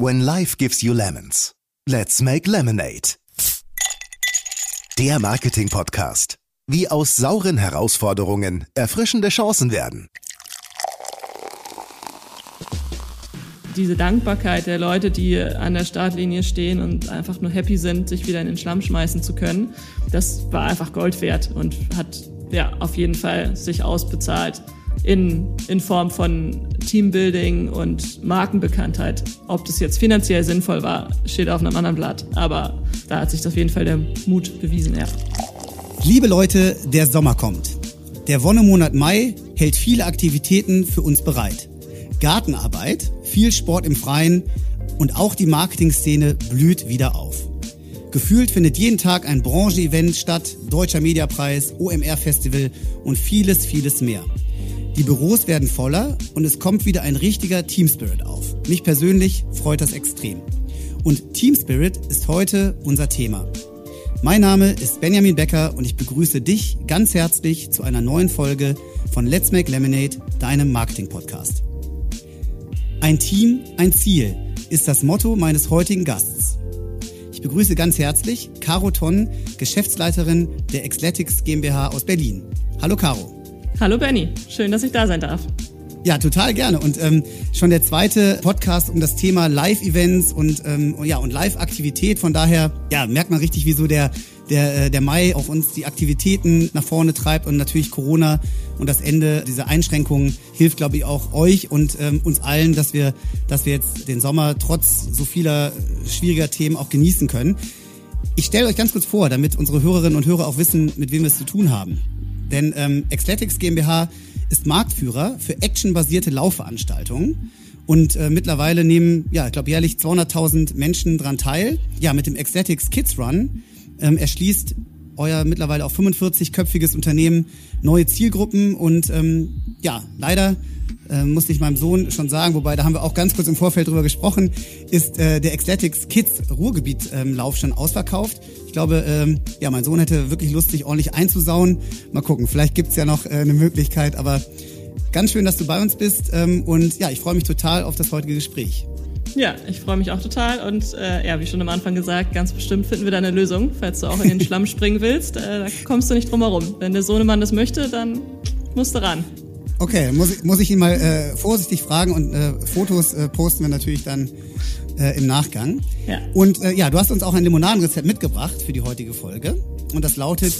When life gives you lemons, let's make lemonade. Der Marketing-Podcast. Wie aus sauren Herausforderungen erfrischende Chancen werden. Diese Dankbarkeit der Leute, die an der Startlinie stehen und einfach nur happy sind, sich wieder in den Schlamm schmeißen zu können, das war einfach Gold wert und hat ja auf jeden Fall sich ausbezahlt in, in Form von Teambuilding und Markenbekanntheit. Ob das jetzt finanziell sinnvoll war, steht auf einem anderen Blatt. Aber da hat sich auf jeden Fall der Mut bewiesen, ja. Liebe Leute, der Sommer kommt. Der Wonnemonat Mai hält viele Aktivitäten für uns bereit. Gartenarbeit, viel Sport im Freien und auch die Marketingszene blüht wieder auf. Gefühlt findet jeden Tag ein Branchenevent statt, Deutscher Mediapreis, OMR Festival und vieles, vieles mehr. Die Büros werden voller und es kommt wieder ein richtiger Team Spirit auf. Mich persönlich freut das extrem. Und Team Spirit ist heute unser Thema. Mein Name ist Benjamin Becker und ich begrüße dich ganz herzlich zu einer neuen Folge von Let's Make Lemonade, deinem Marketing-Podcast. Ein Team, ein Ziel ist das Motto meines heutigen Gasts. Ich begrüße ganz herzlich Caro Tonn, Geschäftsleiterin der Xletics GmbH aus Berlin. Hallo Caro. Hallo Benny, schön, dass ich da sein darf. Ja, total gerne. Und ähm, schon der zweite Podcast um das Thema Live-Events und ähm, ja und Live-Aktivität. Von daher ja merkt man richtig, wieso der der äh, der Mai auch uns die Aktivitäten nach vorne treibt und natürlich Corona und das Ende dieser Einschränkungen hilft, glaube ich, auch euch und ähm, uns allen, dass wir dass wir jetzt den Sommer trotz so vieler schwieriger Themen auch genießen können. Ich stelle euch ganz kurz vor, damit unsere Hörerinnen und Hörer auch wissen, mit wem wir es zu tun haben. Denn ähm, Xletics GmbH ist Marktführer für actionbasierte Laufveranstaltungen. Und äh, mittlerweile nehmen, ja, ich glaube, jährlich 200.000 Menschen dran teil. Ja, mit dem Xletics Kids Run ähm, erschließt euer mittlerweile auch 45-köpfiges Unternehmen neue Zielgruppen. Und ähm, ja, leider äh, musste ich meinem Sohn schon sagen, wobei da haben wir auch ganz kurz im Vorfeld drüber gesprochen, ist äh, der Xletics Kids Ruhrgebiet ähm, Lauf schon ausverkauft. Ich glaube, ähm, ja, mein Sohn hätte wirklich Lust, sich ordentlich einzusauen. Mal gucken, vielleicht gibt's ja noch äh, eine Möglichkeit, aber ganz schön, dass du bei uns bist ähm, und ja, ich freue mich total auf das heutige Gespräch. Ja, ich freue mich auch total und äh, ja, wie schon am Anfang gesagt, ganz bestimmt finden wir da eine Lösung, falls du auch in den Schlamm springen willst. Äh, da kommst du nicht drum herum. Wenn der Sohnemann das möchte, dann musst du ran. Okay, muss ich, muss ich ihn mal äh, vorsichtig fragen und äh, Fotos äh, posten wir natürlich dann äh, im Nachgang. Ja. Und äh, ja, du hast uns auch ein Limonadenrezept mitgebracht für die heutige Folge. Und das lautet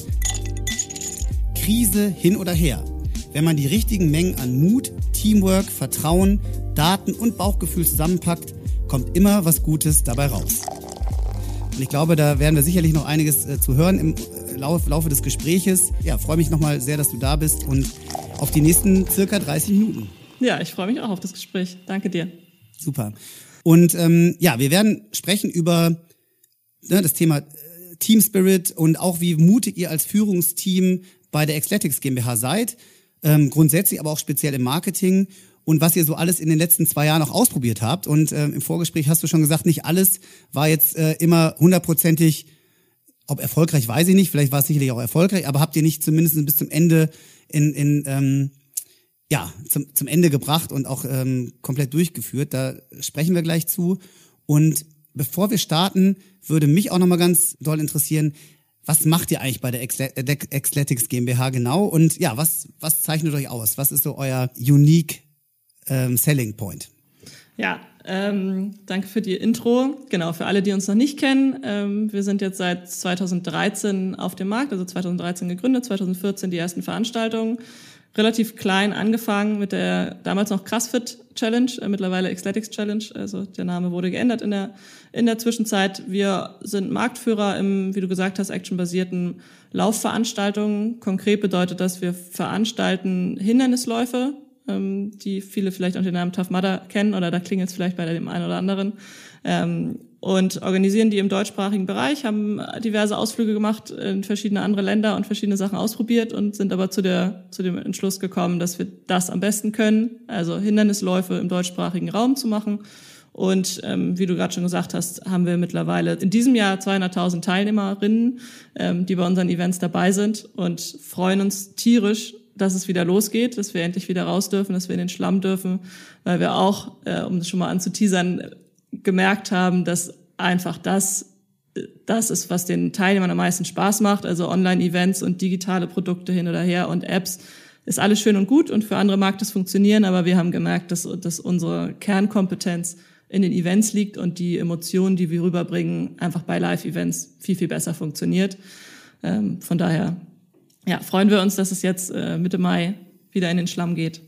Krise hin oder her. Wenn man die richtigen Mengen an Mut, Teamwork, Vertrauen, Daten und Bauchgefühl zusammenpackt, kommt immer was Gutes dabei raus. Und ich glaube, da werden wir sicherlich noch einiges äh, zu hören im äh, Lauf, Laufe des Gespräches. Ja, freue mich nochmal sehr, dass du da bist und auf die nächsten circa 30 Minuten. Ja, ich freue mich auch auf das Gespräch. Danke dir. Super. Und ähm, ja, wir werden sprechen über ne, das Thema äh, Team Spirit und auch wie mutig ihr als Führungsteam bei der Xletics GmbH seid. Ähm, grundsätzlich, aber auch speziell im Marketing und was ihr so alles in den letzten zwei Jahren auch ausprobiert habt. Und ähm, im Vorgespräch hast du schon gesagt, nicht alles war jetzt äh, immer hundertprozentig, ob erfolgreich, weiß ich nicht, vielleicht war es sicherlich auch erfolgreich, aber habt ihr nicht zumindest bis zum Ende in, in ähm, ja, zum, zum Ende gebracht und auch ähm, komplett durchgeführt. Da sprechen wir gleich zu. Und bevor wir starten, würde mich auch nochmal ganz doll interessieren, was macht ihr eigentlich bei der Xletics GmbH genau? Und ja, was, was zeichnet euch aus? Was ist so euer unique ähm, Selling Point? Ja, ähm, danke für die Intro. Genau, für alle, die uns noch nicht kennen, ähm, wir sind jetzt seit 2013 auf dem Markt, also 2013 gegründet, 2014 die ersten Veranstaltungen. Relativ klein angefangen mit der damals noch CrossFit Challenge, äh, mittlerweile Xletics Challenge, also der Name wurde geändert in der, in der Zwischenzeit. Wir sind Marktführer im, wie du gesagt hast, actionbasierten Laufveranstaltungen. Konkret bedeutet das, wir veranstalten Hindernisläufe, ähm, die viele vielleicht unter dem Namen Tough Mudder kennen oder da klingelt es vielleicht bei dem einen oder anderen. Ähm, und organisieren die im deutschsprachigen Bereich, haben diverse Ausflüge gemacht in verschiedene andere Länder und verschiedene Sachen ausprobiert und sind aber zu, der, zu dem Entschluss gekommen, dass wir das am besten können, also Hindernisläufe im deutschsprachigen Raum zu machen. Und ähm, wie du gerade schon gesagt hast, haben wir mittlerweile in diesem Jahr 200.000 Teilnehmerinnen, ähm, die bei unseren Events dabei sind und freuen uns tierisch dass es wieder losgeht, dass wir endlich wieder raus dürfen, dass wir in den Schlamm dürfen, weil wir auch, äh, um das schon mal anzuteasern, gemerkt haben, dass einfach das das ist, was den Teilnehmern am meisten Spaß macht. Also Online-Events und digitale Produkte hin oder her und Apps ist alles schön und gut und für andere mag das funktionieren, aber wir haben gemerkt, dass, dass unsere Kernkompetenz in den Events liegt und die Emotionen, die wir rüberbringen, einfach bei Live-Events viel, viel besser funktioniert. Ähm, von daher ja, freuen wir uns, dass es jetzt äh, Mitte Mai wieder in den Schlamm geht.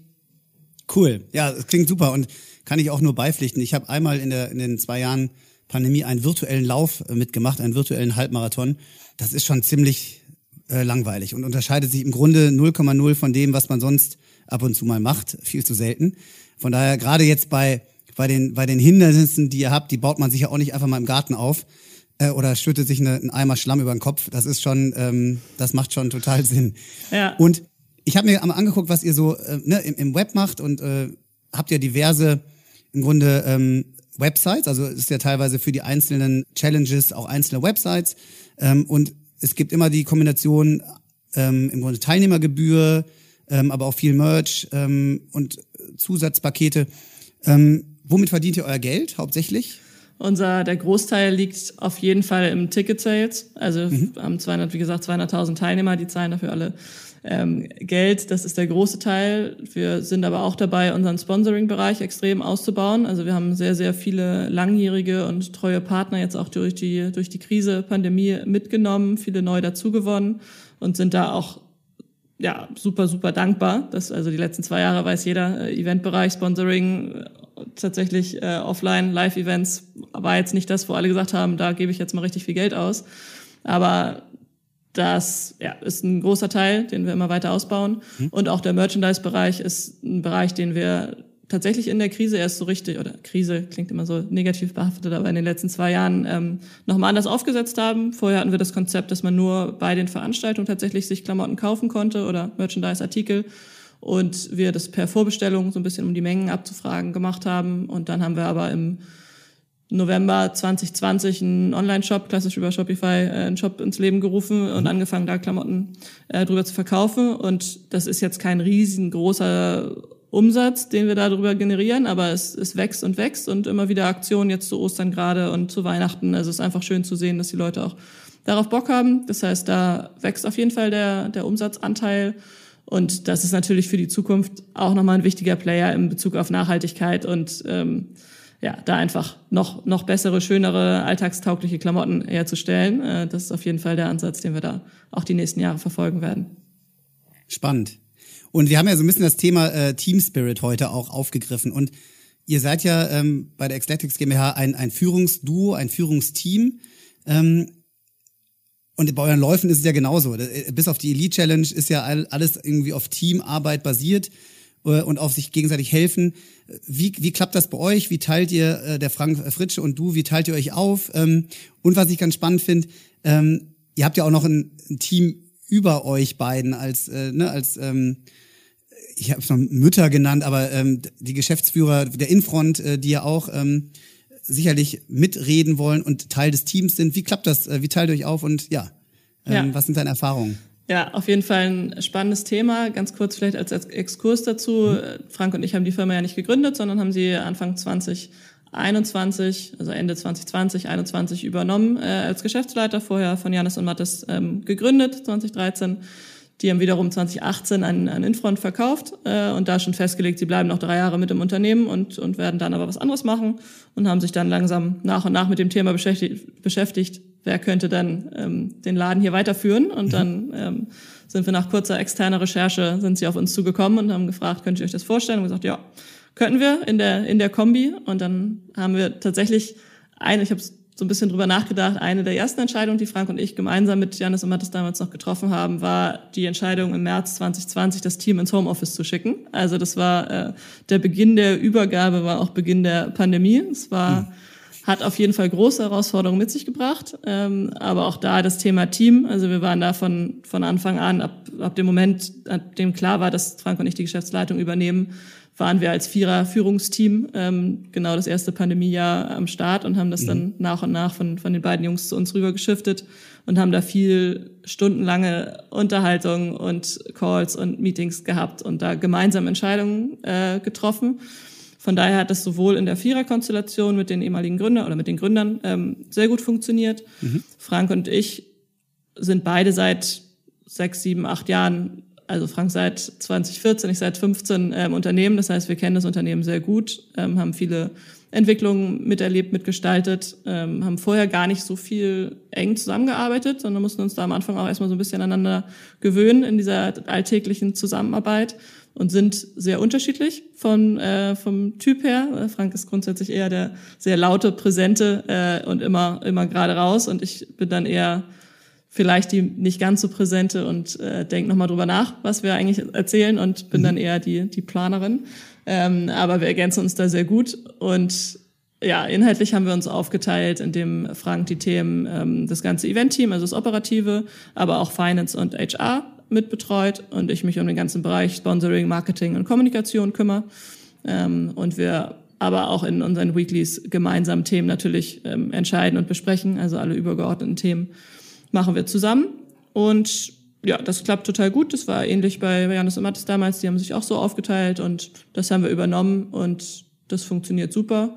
Cool. Ja, es klingt super und kann ich auch nur beipflichten. Ich habe einmal in, der, in den zwei Jahren Pandemie einen virtuellen Lauf äh, mitgemacht, einen virtuellen Halbmarathon. Das ist schon ziemlich äh, langweilig und unterscheidet sich im Grunde 0,0 von dem, was man sonst ab und zu mal macht, viel zu selten. Von daher gerade jetzt bei bei den bei den Hindernissen, die ihr habt, die baut man sich ja auch nicht einfach mal im Garten auf äh, oder schüttet sich eine, einen Eimer Schlamm über den Kopf. Das ist schon, ähm, das macht schon total Sinn. Ja. Und ich habe mir einmal angeguckt, was ihr so äh, ne, im, im Web macht und äh, habt ja diverse im Grunde ähm, Websites, also es ist ja teilweise für die einzelnen Challenges auch einzelne Websites ähm, und es gibt immer die Kombination ähm, im Grunde Teilnehmergebühr, ähm, aber auch viel Merch ähm, und Zusatzpakete. Ähm, womit verdient ihr euer Geld hauptsächlich? Unser, der Großteil liegt auf jeden Fall im Ticket Sales. Also mhm. haben 200, wie gesagt, 200.000 Teilnehmer, die zahlen dafür alle ähm, Geld. Das ist der große Teil. Wir sind aber auch dabei, unseren Sponsoring-Bereich extrem auszubauen. Also wir haben sehr, sehr viele langjährige und treue Partner jetzt auch durch die, durch die Krise, Pandemie mitgenommen, viele neu dazugewonnen und sind da auch ja, super, super dankbar. Das, also die letzten zwei Jahre weiß jeder, äh, Eventbereich, Sponsoring, äh, tatsächlich äh, offline, Live-Events war jetzt nicht das, wo alle gesagt haben, da gebe ich jetzt mal richtig viel Geld aus. Aber das ja, ist ein großer Teil, den wir immer weiter ausbauen. Mhm. Und auch der Merchandise-Bereich ist ein Bereich, den wir tatsächlich in der Krise erst so richtig, oder Krise klingt immer so negativ behaftet, aber in den letzten zwei Jahren ähm, nochmal anders aufgesetzt haben. Vorher hatten wir das Konzept, dass man nur bei den Veranstaltungen tatsächlich sich Klamotten kaufen konnte oder Merchandise-Artikel und wir das per Vorbestellung so ein bisschen um die Mengen abzufragen gemacht haben. Und dann haben wir aber im November 2020 einen Online-Shop, klassisch über Shopify, äh, einen Shop ins Leben gerufen und mhm. angefangen, da Klamotten äh, drüber zu verkaufen. Und das ist jetzt kein riesengroßer Umsatz, den wir darüber generieren, aber es, es wächst und wächst und immer wieder Aktionen jetzt zu Ostern gerade und zu Weihnachten. Also es ist einfach schön zu sehen, dass die Leute auch darauf Bock haben. Das heißt, da wächst auf jeden Fall der, der Umsatzanteil. Und das ist natürlich für die Zukunft auch nochmal ein wichtiger Player in Bezug auf Nachhaltigkeit und ähm, ja, da einfach noch, noch bessere, schönere, alltagstaugliche Klamotten herzustellen. Äh, das ist auf jeden Fall der Ansatz, den wir da auch die nächsten Jahre verfolgen werden. Spannend. Und wir haben ja so ein bisschen das Thema äh, Team Spirit heute auch aufgegriffen. Und ihr seid ja ähm, bei der Xletics GmbH ein, ein Führungsduo, ein Führungsteam. Ähm, und bei euren Läufen ist es ja genauso. Äh, bis auf die Elite Challenge ist ja alles irgendwie auf Teamarbeit basiert. Äh, und auf sich gegenseitig helfen. Wie, wie klappt das bei euch? Wie teilt ihr, äh, der Frank Fritsche und du, wie teilt ihr euch auf? Ähm, und was ich ganz spannend finde, ähm, ihr habt ja auch noch ein Team über euch beiden als, äh, ne, als ähm, ich habe es noch Mütter genannt, aber ähm, die Geschäftsführer der Infront, äh, die ja auch ähm, sicherlich mitreden wollen und Teil des Teams sind. Wie klappt das? Wie teilt ihr euch auf und ja, ähm, ja. was sind deine Erfahrungen? Ja, auf jeden Fall ein spannendes Thema. Ganz kurz vielleicht als Exkurs dazu. Mhm. Frank und ich haben die Firma ja nicht gegründet, sondern haben sie Anfang 2021, also Ende 2020, 2021 übernommen äh, als Geschäftsleiter, vorher von Janis und Mattes ähm, gegründet, 2013. Die haben wiederum 2018 an, an Infront verkauft äh, und da schon festgelegt, sie bleiben noch drei Jahre mit im Unternehmen und, und werden dann aber was anderes machen und haben sich dann langsam nach und nach mit dem Thema beschäftigt, beschäftigt wer könnte dann ähm, den Laden hier weiterführen. Und mhm. dann ähm, sind wir nach kurzer externer Recherche, sind sie auf uns zugekommen und haben gefragt, könnt ihr euch das vorstellen? Und gesagt, ja, könnten wir in der, in der Kombi. Und dann haben wir tatsächlich eine, ich habe so ein bisschen drüber nachgedacht, eine der ersten Entscheidungen, die Frank und ich gemeinsam mit Janis und Mattes damals noch getroffen haben, war die Entscheidung im März 2020, das Team ins Homeoffice zu schicken. Also das war äh, der Beginn der Übergabe, war auch Beginn der Pandemie. Es war... Mhm hat auf jeden Fall große Herausforderungen mit sich gebracht. Ähm, aber auch da das Thema Team. Also wir waren da von, von Anfang an, ab, ab dem Moment, ab dem klar war, dass Frank und ich die Geschäftsleitung übernehmen, waren wir als Vierer-Führungsteam ähm, genau das erste Pandemiejahr am Start und haben das mhm. dann nach und nach von, von den beiden Jungs zu uns rüber geschiftet und haben da viel stundenlange Unterhaltung und Calls und Meetings gehabt und da gemeinsam Entscheidungen äh, getroffen. Von daher hat das sowohl in der Viererkonstellation mit den ehemaligen Gründern oder mit den Gründern ähm, sehr gut funktioniert. Mhm. Frank und ich sind beide seit sechs, sieben, acht Jahren, also Frank seit 2014, ich seit 15 ähm, Unternehmen. Das heißt, wir kennen das Unternehmen sehr gut, ähm, haben viele Entwicklungen miterlebt, mitgestaltet, ähm, haben vorher gar nicht so viel eng zusammengearbeitet, sondern mussten uns da am Anfang auch erstmal so ein bisschen aneinander gewöhnen in dieser alltäglichen Zusammenarbeit und sind sehr unterschiedlich von, äh, vom Typ her. Frank ist grundsätzlich eher der sehr laute, präsente äh, und immer, immer gerade raus und ich bin dann eher vielleicht die nicht ganz so präsente und äh, denke nochmal drüber nach, was wir eigentlich erzählen und bin mhm. dann eher die, die Planerin. Ähm, aber wir ergänzen uns da sehr gut und ja, inhaltlich haben wir uns aufgeteilt, indem Frank die Themen, ähm, das ganze Event-Team, also das Operative, aber auch Finance und HR mitbetreut und ich mich um den ganzen Bereich Sponsoring, Marketing und Kommunikation kümmere. Ähm, und wir aber auch in unseren Weeklies gemeinsam Themen natürlich ähm, entscheiden und besprechen, also alle übergeordneten Themen machen wir zusammen. Und ja, das klappt total gut. Das war ähnlich bei Janus und Mattes damals. Die haben sich auch so aufgeteilt und das haben wir übernommen und das funktioniert super.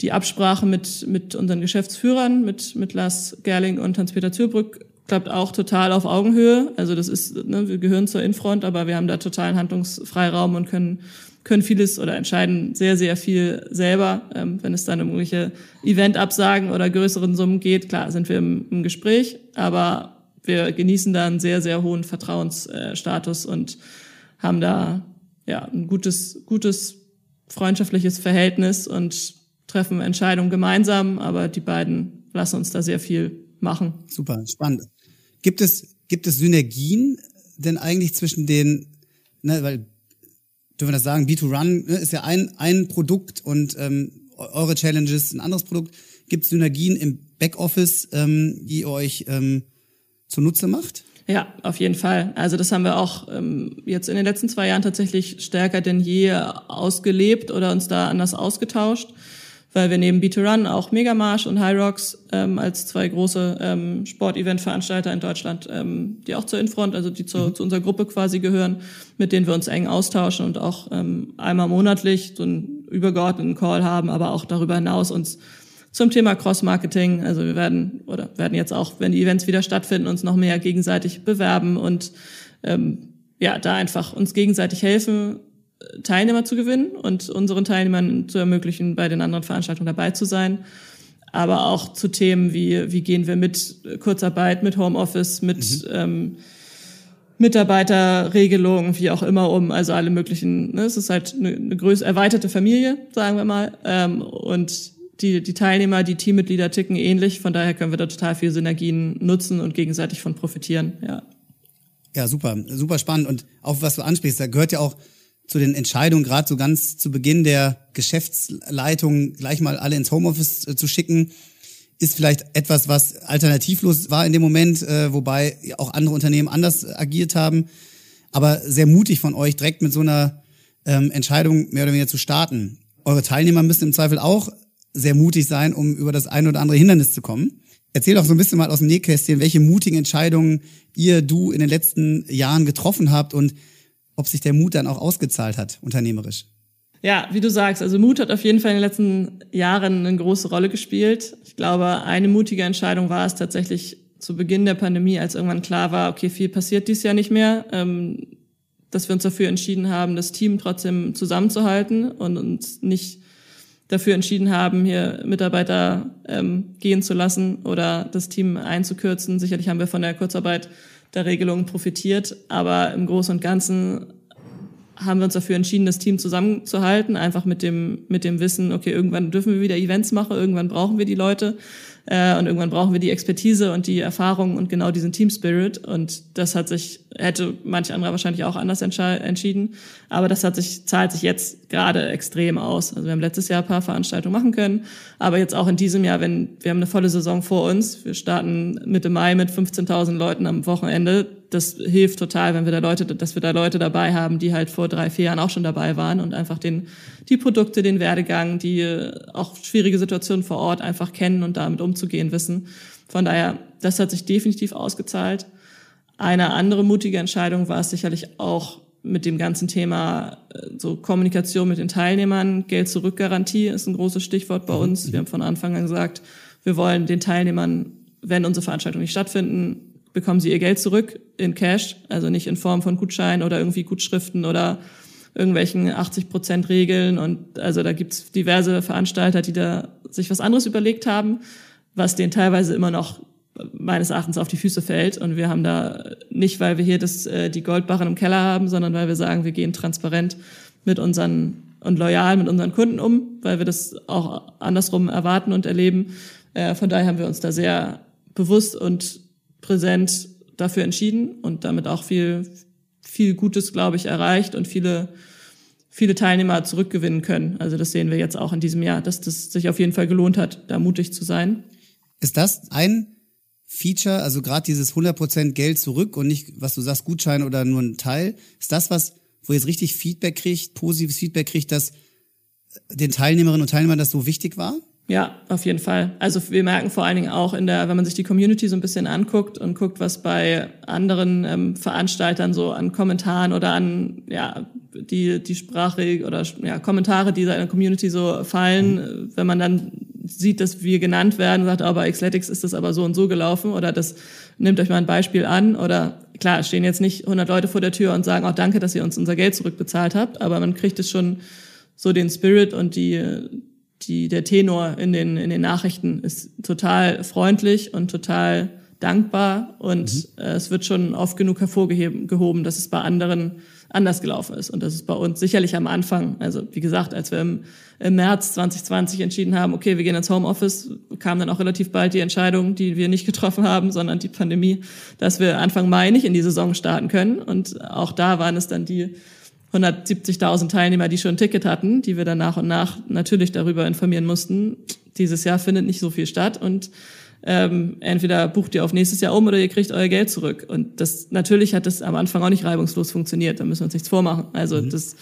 Die Absprache mit, mit unseren Geschäftsführern, mit, mit Lars Gerling und Hans-Peter Zürbrück, klappt auch total auf Augenhöhe. Also das ist, ne, wir gehören zur Infront, aber wir haben da totalen Handlungsfreiraum und können können vieles oder entscheiden sehr, sehr viel selber. Ähm, wenn es dann um irgendwelche Eventabsagen oder größeren Summen geht, klar, sind wir im, im Gespräch, aber wir genießen da einen sehr, sehr hohen Vertrauensstatus und haben da ja ein gutes, gutes freundschaftliches Verhältnis und treffen Entscheidungen gemeinsam, aber die beiden lassen uns da sehr viel machen. Super, spannend. Gibt es, gibt es Synergien denn eigentlich zwischen den, ne, weil dürfen wir das sagen, B2Run ne, ist ja ein, ein Produkt und ähm, eure Challenges ein anderes Produkt. Gibt es Synergien im Backoffice, ähm, die ihr euch ähm, zunutze macht? Ja, auf jeden Fall. Also das haben wir auch ähm, jetzt in den letzten zwei Jahren tatsächlich stärker denn je ausgelebt oder uns da anders ausgetauscht weil wir neben B2Run auch Megamarsch und High Rocks ähm, als zwei große ähm, Sportevent-Veranstalter in Deutschland, ähm, die auch zur Infront, also die zu, mhm. zu unserer Gruppe quasi gehören, mit denen wir uns eng austauschen und auch ähm, einmal monatlich so einen übergeordneten Call haben, aber auch darüber hinaus uns zum Thema Cross-Marketing, also wir werden oder werden jetzt auch, wenn die Events wieder stattfinden, uns noch mehr gegenseitig bewerben und ähm, ja, da einfach uns gegenseitig helfen, Teilnehmer zu gewinnen und unseren Teilnehmern zu ermöglichen, bei den anderen Veranstaltungen dabei zu sein. Aber auch zu Themen wie, wie gehen wir mit Kurzarbeit, mit Homeoffice, mit mhm. ähm, Mitarbeiterregelungen, wie auch immer um, also alle möglichen, ne? es ist halt eine, eine größere, erweiterte Familie, sagen wir mal, ähm, und die, die Teilnehmer, die Teammitglieder ticken ähnlich, von daher können wir da total viel Synergien nutzen und gegenseitig von profitieren, ja. Ja, super, super spannend und auch was du ansprichst, da gehört ja auch zu den Entscheidungen, gerade so ganz zu Beginn der Geschäftsleitung gleich mal alle ins Homeoffice äh, zu schicken, ist vielleicht etwas, was alternativlos war in dem Moment, äh, wobei auch andere Unternehmen anders agiert haben. Aber sehr mutig von euch, direkt mit so einer ähm, Entscheidung mehr oder weniger zu starten. Eure Teilnehmer müssen im Zweifel auch sehr mutig sein, um über das eine oder andere Hindernis zu kommen. Erzähl doch so ein bisschen mal aus dem Nähkästchen, welche mutigen Entscheidungen ihr, du in den letzten Jahren getroffen habt und ob sich der Mut dann auch ausgezahlt hat, unternehmerisch. Ja, wie du sagst, also Mut hat auf jeden Fall in den letzten Jahren eine große Rolle gespielt. Ich glaube, eine mutige Entscheidung war es tatsächlich zu Beginn der Pandemie, als irgendwann klar war, okay, viel passiert dies Jahr nicht mehr, ähm, dass wir uns dafür entschieden haben, das Team trotzdem zusammenzuhalten und uns nicht dafür entschieden haben, hier Mitarbeiter ähm, gehen zu lassen oder das Team einzukürzen. Sicherlich haben wir von der Kurzarbeit der Regelung profitiert. Aber im Großen und Ganzen haben wir uns dafür entschieden, das Team zusammenzuhalten, einfach mit dem, mit dem Wissen, okay, irgendwann dürfen wir wieder Events machen, irgendwann brauchen wir die Leute äh, und irgendwann brauchen wir die Expertise und die Erfahrung und genau diesen Team Spirit. Und das hat sich, hätte manch anderer wahrscheinlich auch anders entschieden. Aber das hat sich, zahlt sich jetzt gerade extrem aus. Also wir haben letztes Jahr ein paar Veranstaltungen machen können. Aber jetzt auch in diesem Jahr, wenn, wir haben eine volle Saison vor uns. Wir starten Mitte Mai mit 15.000 Leuten am Wochenende das hilft total, wenn wir da Leute, dass wir da Leute dabei haben, die halt vor drei, vier Jahren auch schon dabei waren und einfach den, die Produkte, den Werdegang, die auch schwierige Situationen vor Ort einfach kennen und damit umzugehen wissen. Von daher, das hat sich definitiv ausgezahlt. Eine andere mutige Entscheidung war es sicherlich auch mit dem ganzen Thema äh, so Kommunikation mit den Teilnehmern, Geld zurück Garantie ist ein großes Stichwort bei mhm. uns. Wir haben von Anfang an gesagt, wir wollen den Teilnehmern, wenn unsere Veranstaltungen nicht stattfinden, bekommen sie ihr Geld zurück in Cash, also nicht in Form von Gutscheinen oder irgendwie Gutschriften oder irgendwelchen 80 Prozent Regeln. Und also da gibt's diverse Veranstalter, die da sich was anderes überlegt haben, was denen teilweise immer noch meines Erachtens auf die Füße fällt. Und wir haben da nicht, weil wir hier das, äh, die Goldbarren im Keller haben, sondern weil wir sagen, wir gehen transparent mit unseren und loyal mit unseren Kunden um, weil wir das auch andersrum erwarten und erleben. Äh, von daher haben wir uns da sehr bewusst und präsent dafür entschieden und damit auch viel, viel Gutes, glaube ich, erreicht und viele, viele Teilnehmer zurückgewinnen können. Also das sehen wir jetzt auch in diesem Jahr, dass das sich auf jeden Fall gelohnt hat, da mutig zu sein. Ist das ein Feature, also gerade dieses 100% Geld zurück und nicht, was du sagst, Gutschein oder nur ein Teil, ist das was, wo ihr jetzt richtig Feedback kriegt, positives Feedback kriegt, dass den Teilnehmerinnen und Teilnehmern das so wichtig war? Ja, auf jeden Fall. Also wir merken vor allen Dingen auch in der, wenn man sich die Community so ein bisschen anguckt und guckt, was bei anderen ähm, Veranstaltern so an Kommentaren oder an ja die die Sprache oder ja Kommentare, die da in der Community so fallen, mhm. wenn man dann sieht, dass wir genannt werden, sagt, aber oh, bei Xletics ist das aber so und so gelaufen oder das nimmt euch mal ein Beispiel an oder klar, stehen jetzt nicht 100 Leute vor der Tür und sagen, auch oh, danke, dass ihr uns unser Geld zurückbezahlt habt, aber man kriegt es schon so den Spirit und die die der Tenor in den in den Nachrichten ist total freundlich und total dankbar und mhm. äh, es wird schon oft genug hervorgehoben, dass es bei anderen anders gelaufen ist. Und das ist bei uns sicherlich am Anfang, also wie gesagt, als wir im, im März 2020 entschieden haben, okay, wir gehen ins Homeoffice, kam dann auch relativ bald die Entscheidung, die wir nicht getroffen haben, sondern die Pandemie, dass wir Anfang Mai nicht in die Saison starten können. Und auch da waren es dann die 170.000 Teilnehmer, die schon ein Ticket hatten, die wir dann nach und nach natürlich darüber informieren mussten. Dieses Jahr findet nicht so viel statt und ähm, entweder bucht ihr auf nächstes Jahr um oder ihr kriegt euer Geld zurück. Und das natürlich hat das am Anfang auch nicht reibungslos funktioniert. Da müssen wir uns nichts vormachen. Also mhm. das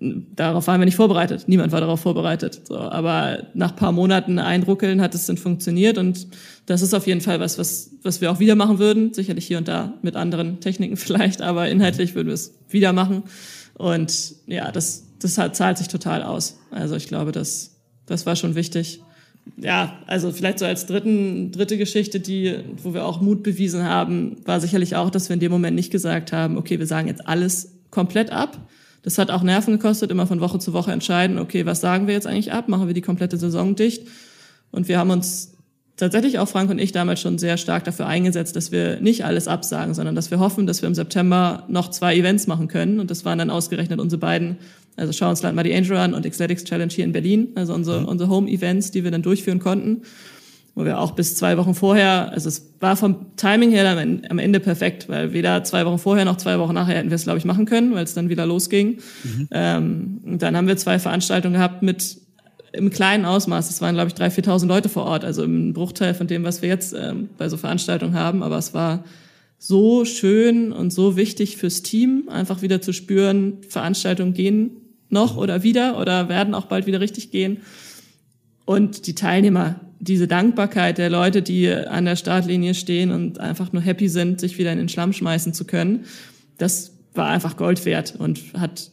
darauf waren wir nicht vorbereitet. Niemand war darauf vorbereitet. So, aber nach paar Monaten Eindruckeln hat es dann funktioniert und das ist auf jeden Fall was, was, was wir auch wieder machen würden. Sicherlich hier und da mit anderen Techniken vielleicht, aber inhaltlich würden wir es wieder machen. Und ja, das, das hat, zahlt sich total aus. Also ich glaube, das, das war schon wichtig ja, also vielleicht so als dritten, dritte Geschichte, die, wo wir auch Mut bewiesen haben, war sicherlich auch, dass wir in dem Moment nicht gesagt haben, okay, wir sagen jetzt alles komplett ab. Das hat auch Nerven gekostet, immer von Woche zu Woche entscheiden, okay, was sagen wir jetzt eigentlich ab? Machen wir die komplette Saison dicht? Und wir haben uns tatsächlich auch Frank und ich damals schon sehr stark dafür eingesetzt, dass wir nicht alles absagen, sondern dass wir hoffen, dass wir im September noch zwei Events machen können. Und das waren dann ausgerechnet unsere beiden also schau uns mal die Angel Run und Xletics Challenge hier in Berlin, also unsere, mhm. unsere Home-Events, die wir dann durchführen konnten, wo wir auch bis zwei Wochen vorher, also es war vom Timing her dann am Ende perfekt, weil weder zwei Wochen vorher noch zwei Wochen nachher hätten wir es, glaube ich, machen können, weil es dann wieder losging. Mhm. Ähm, und dann haben wir zwei Veranstaltungen gehabt mit im kleinen Ausmaß. Es waren, glaube ich, 3.000, 4.000 Leute vor Ort, also im Bruchteil von dem, was wir jetzt ähm, bei so Veranstaltungen haben. Aber es war so schön und so wichtig fürs Team, einfach wieder zu spüren, Veranstaltungen gehen noch oder wieder oder werden auch bald wieder richtig gehen. Und die Teilnehmer, diese Dankbarkeit der Leute, die an der Startlinie stehen und einfach nur happy sind, sich wieder in den Schlamm schmeißen zu können, das war einfach Gold wert und hat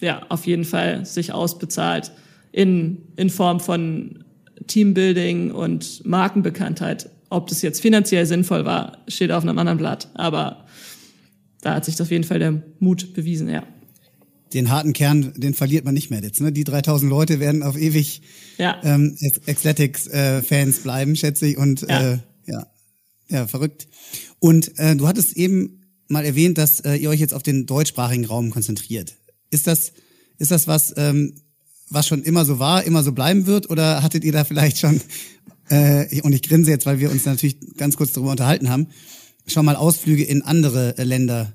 ja auf jeden Fall sich ausbezahlt in, in Form von Teambuilding und Markenbekanntheit. Ob das jetzt finanziell sinnvoll war, steht auf einem anderen Blatt. Aber da hat sich auf jeden Fall der Mut bewiesen, ja den harten Kern, den verliert man nicht mehr jetzt. Ne? Die 3000 Leute werden auf ewig ja. ähm, Athletics-Fans äh, bleiben, schätze ich. Und ja. Äh, ja, ja, verrückt. Und äh, du hattest eben mal erwähnt, dass äh, ihr euch jetzt auf den deutschsprachigen Raum konzentriert. Ist das, ist das was, ähm, was schon immer so war, immer so bleiben wird? Oder hattet ihr da vielleicht schon, äh, und ich grinse jetzt, weil wir uns natürlich ganz kurz darüber unterhalten haben, schon mal Ausflüge in andere äh, Länder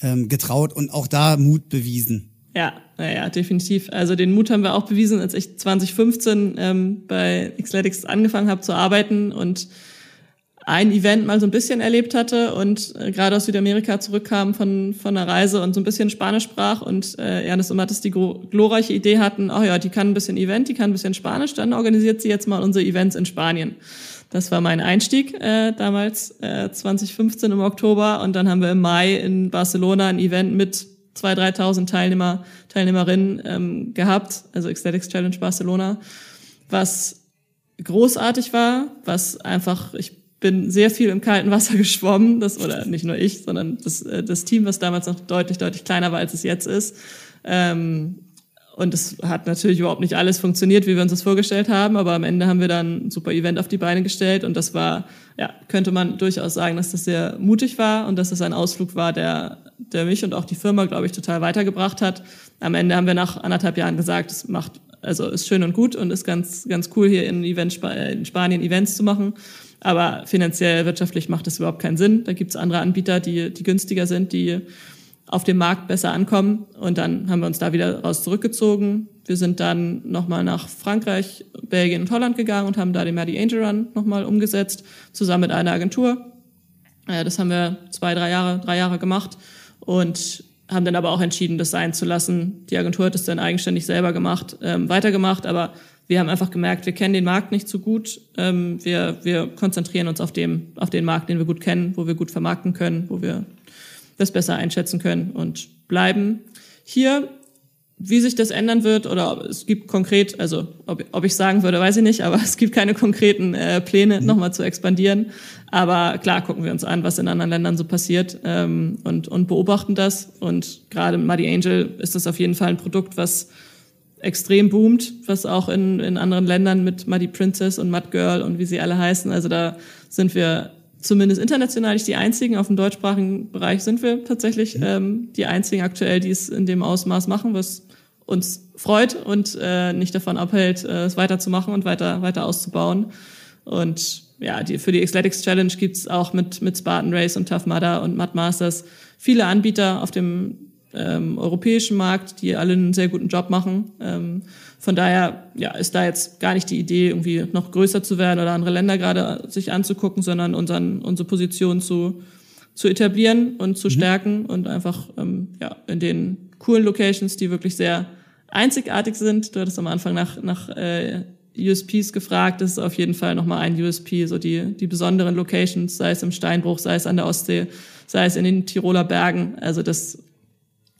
ähm, getraut und auch da Mut bewiesen? Ja, naja, definitiv. Also den Mut haben wir auch bewiesen, als ich 2015 ähm, bei Xletics angefangen habe zu arbeiten und ein Event mal so ein bisschen erlebt hatte und äh, gerade aus Südamerika zurückkam von, von einer Reise und so ein bisschen Spanisch sprach und äh, Ernest und Mattes die glorreiche Idee hatten, oh ja, die kann ein bisschen Event, die kann ein bisschen Spanisch, dann organisiert sie jetzt mal unsere Events in Spanien. Das war mein Einstieg äh, damals, äh, 2015 im Oktober und dann haben wir im Mai in Barcelona ein Event mit 2.000, 3.000 Teilnehmer, Teilnehmerinnen ähm, gehabt, also Ecstatics Challenge Barcelona, was großartig war, was einfach, ich bin sehr viel im kalten Wasser geschwommen, das, oder nicht nur ich, sondern das, äh, das Team, was damals noch deutlich, deutlich kleiner war, als es jetzt ist. Ähm, und es hat natürlich überhaupt nicht alles funktioniert, wie wir uns das vorgestellt haben, aber am Ende haben wir dann ein super Event auf die Beine gestellt und das war, ja, könnte man durchaus sagen, dass das sehr mutig war und dass das ein Ausflug war, der, der mich und auch die Firma, glaube ich, total weitergebracht hat. Am Ende haben wir nach anderthalb Jahren gesagt, es macht, also ist schön und gut und ist ganz, ganz cool, hier in, Event, in Spanien Events zu machen. Aber finanziell, wirtschaftlich macht das überhaupt keinen Sinn. Da gibt es andere Anbieter, die, die günstiger sind, die auf dem Markt besser ankommen. Und dann haben wir uns da wieder raus zurückgezogen. Wir sind dann nochmal nach Frankreich, Belgien und Holland gegangen und haben da den Maddie Angel Run nochmal umgesetzt, zusammen mit einer Agentur. Das haben wir zwei, drei Jahre, drei Jahre gemacht und haben dann aber auch entschieden, das sein zu lassen. Die Agentur hat es dann eigenständig selber gemacht, ähm, weitergemacht, aber wir haben einfach gemerkt, wir kennen den Markt nicht so gut. Ähm, wir, wir konzentrieren uns auf, dem, auf den Markt, den wir gut kennen, wo wir gut vermarkten können, wo wir das besser einschätzen können und bleiben hier. Wie sich das ändern wird oder es gibt konkret, also ob, ob ich sagen würde, weiß ich nicht, aber es gibt keine konkreten äh, Pläne, mhm. nochmal zu expandieren. Aber klar gucken wir uns an, was in anderen Ländern so passiert ähm, und, und beobachten das. Und gerade Muddy Angel ist das auf jeden Fall ein Produkt, was extrem boomt, was auch in, in anderen Ländern mit Muddy Princess und Mud Girl und wie sie alle heißen. Also da sind wir zumindest international nicht die einzigen. Auf dem deutschsprachigen Bereich sind wir tatsächlich mhm. ähm, die einzigen aktuell, die es in dem Ausmaß machen, was uns freut und äh, nicht davon abhält, äh, es weiterzumachen und weiter, weiter auszubauen. Und ja, die, für die Xletics Challenge gibt's auch mit, mit Spartan Race und Tough Mudder und Mud Masters viele Anbieter auf dem ähm, europäischen Markt, die alle einen sehr guten Job machen. Ähm, von daher ja, ist da jetzt gar nicht die Idee, irgendwie noch größer zu werden oder andere Länder gerade sich anzugucken, sondern unseren, unsere Position zu, zu etablieren und zu mhm. stärken und einfach ähm, ja, in den coolen Locations, die wirklich sehr einzigartig sind. Du hattest am Anfang nach, nach äh, USPs gefragt. Das ist auf jeden Fall nochmal ein USP, so die, die besonderen Locations, sei es im Steinbruch, sei es an der Ostsee, sei es in den Tiroler Bergen. Also das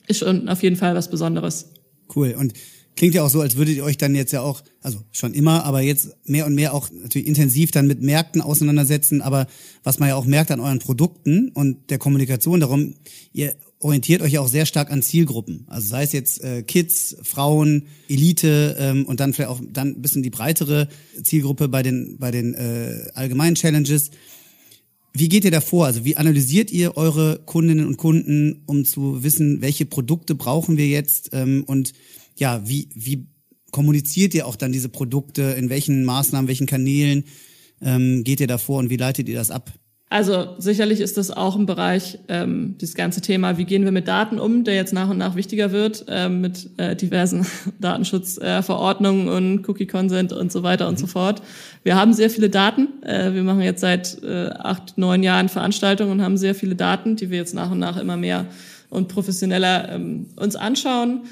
ist schon auf jeden Fall was Besonderes. Cool. Und Klingt ja auch so, als würdet ihr euch dann jetzt ja auch, also schon immer, aber jetzt mehr und mehr auch natürlich intensiv dann mit Märkten auseinandersetzen. Aber was man ja auch merkt an euren Produkten und der Kommunikation darum, ihr orientiert euch ja auch sehr stark an Zielgruppen. Also sei es jetzt äh, Kids, Frauen, Elite ähm, und dann vielleicht auch dann ein bisschen die breitere Zielgruppe bei den bei den äh, allgemeinen Challenges. Wie geht ihr da vor? Also wie analysiert ihr eure Kundinnen und Kunden, um zu wissen, welche Produkte brauchen wir jetzt ähm, und ja, wie, wie kommuniziert ihr auch dann diese Produkte? In welchen Maßnahmen, welchen Kanälen ähm, geht ihr da vor und wie leitet ihr das ab? Also sicherlich ist das auch ein Bereich, ähm, dieses ganze Thema, wie gehen wir mit Daten um, der jetzt nach und nach wichtiger wird, ähm, mit äh, diversen Datenschutzverordnungen äh, und Cookie-Consent und so weiter mhm. und so fort. Wir haben sehr viele Daten. Äh, wir machen jetzt seit äh, acht, neun Jahren Veranstaltungen und haben sehr viele Daten, die wir jetzt nach und nach immer mehr und professioneller ähm, uns anschauen.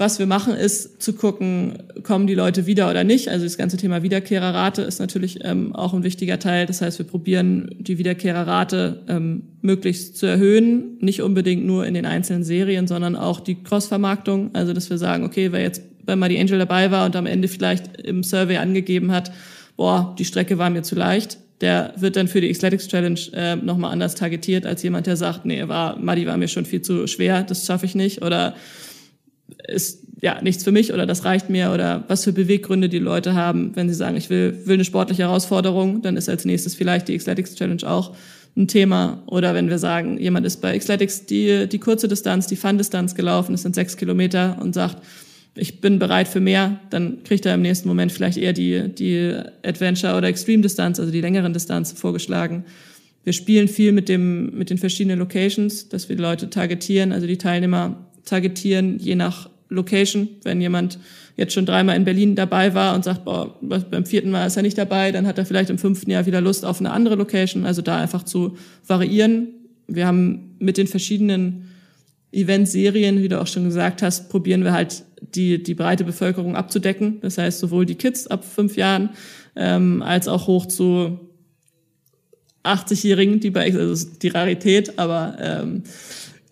Was wir machen, ist zu gucken, kommen die Leute wieder oder nicht. Also das ganze Thema Wiederkehrerrate ist natürlich ähm, auch ein wichtiger Teil. Das heißt, wir probieren die Wiederkehrerrate ähm, möglichst zu erhöhen. Nicht unbedingt nur in den einzelnen Serien, sondern auch die Cross-Vermarktung. Also dass wir sagen, okay, wer jetzt bei Mighty Angel dabei war und am Ende vielleicht im Survey angegeben hat, boah, die Strecke war mir zu leicht, der wird dann für die Xletics Challenge äh, nochmal anders targetiert als jemand, der sagt, nee, war, Muddy war mir schon viel zu schwer, das schaffe ich nicht. Oder ist ja nichts für mich oder das reicht mir oder was für Beweggründe die Leute haben, wenn sie sagen, ich will, will eine sportliche Herausforderung, dann ist als nächstes vielleicht die Xletics Challenge auch ein Thema. Oder wenn wir sagen, jemand ist bei Xletics die, die kurze Distanz, die Fun-Distanz gelaufen, das sind sechs Kilometer und sagt, ich bin bereit für mehr, dann kriegt er im nächsten Moment vielleicht eher die, die Adventure- oder Extreme-Distanz, also die längeren Distanz vorgeschlagen. Wir spielen viel mit, dem, mit den verschiedenen Locations, dass wir die Leute targetieren, also die Teilnehmer targetieren, je nach Location. Wenn jemand jetzt schon dreimal in Berlin dabei war und sagt, boah, beim vierten Mal ist er nicht dabei, dann hat er vielleicht im fünften Jahr wieder Lust auf eine andere Location. Also da einfach zu variieren. Wir haben mit den verschiedenen Eventserien, wie du auch schon gesagt hast, probieren wir halt die, die breite Bevölkerung abzudecken. Das heißt, sowohl die Kids ab fünf Jahren ähm, als auch hoch zu 80-Jährigen, die bei, also die Rarität, aber ähm,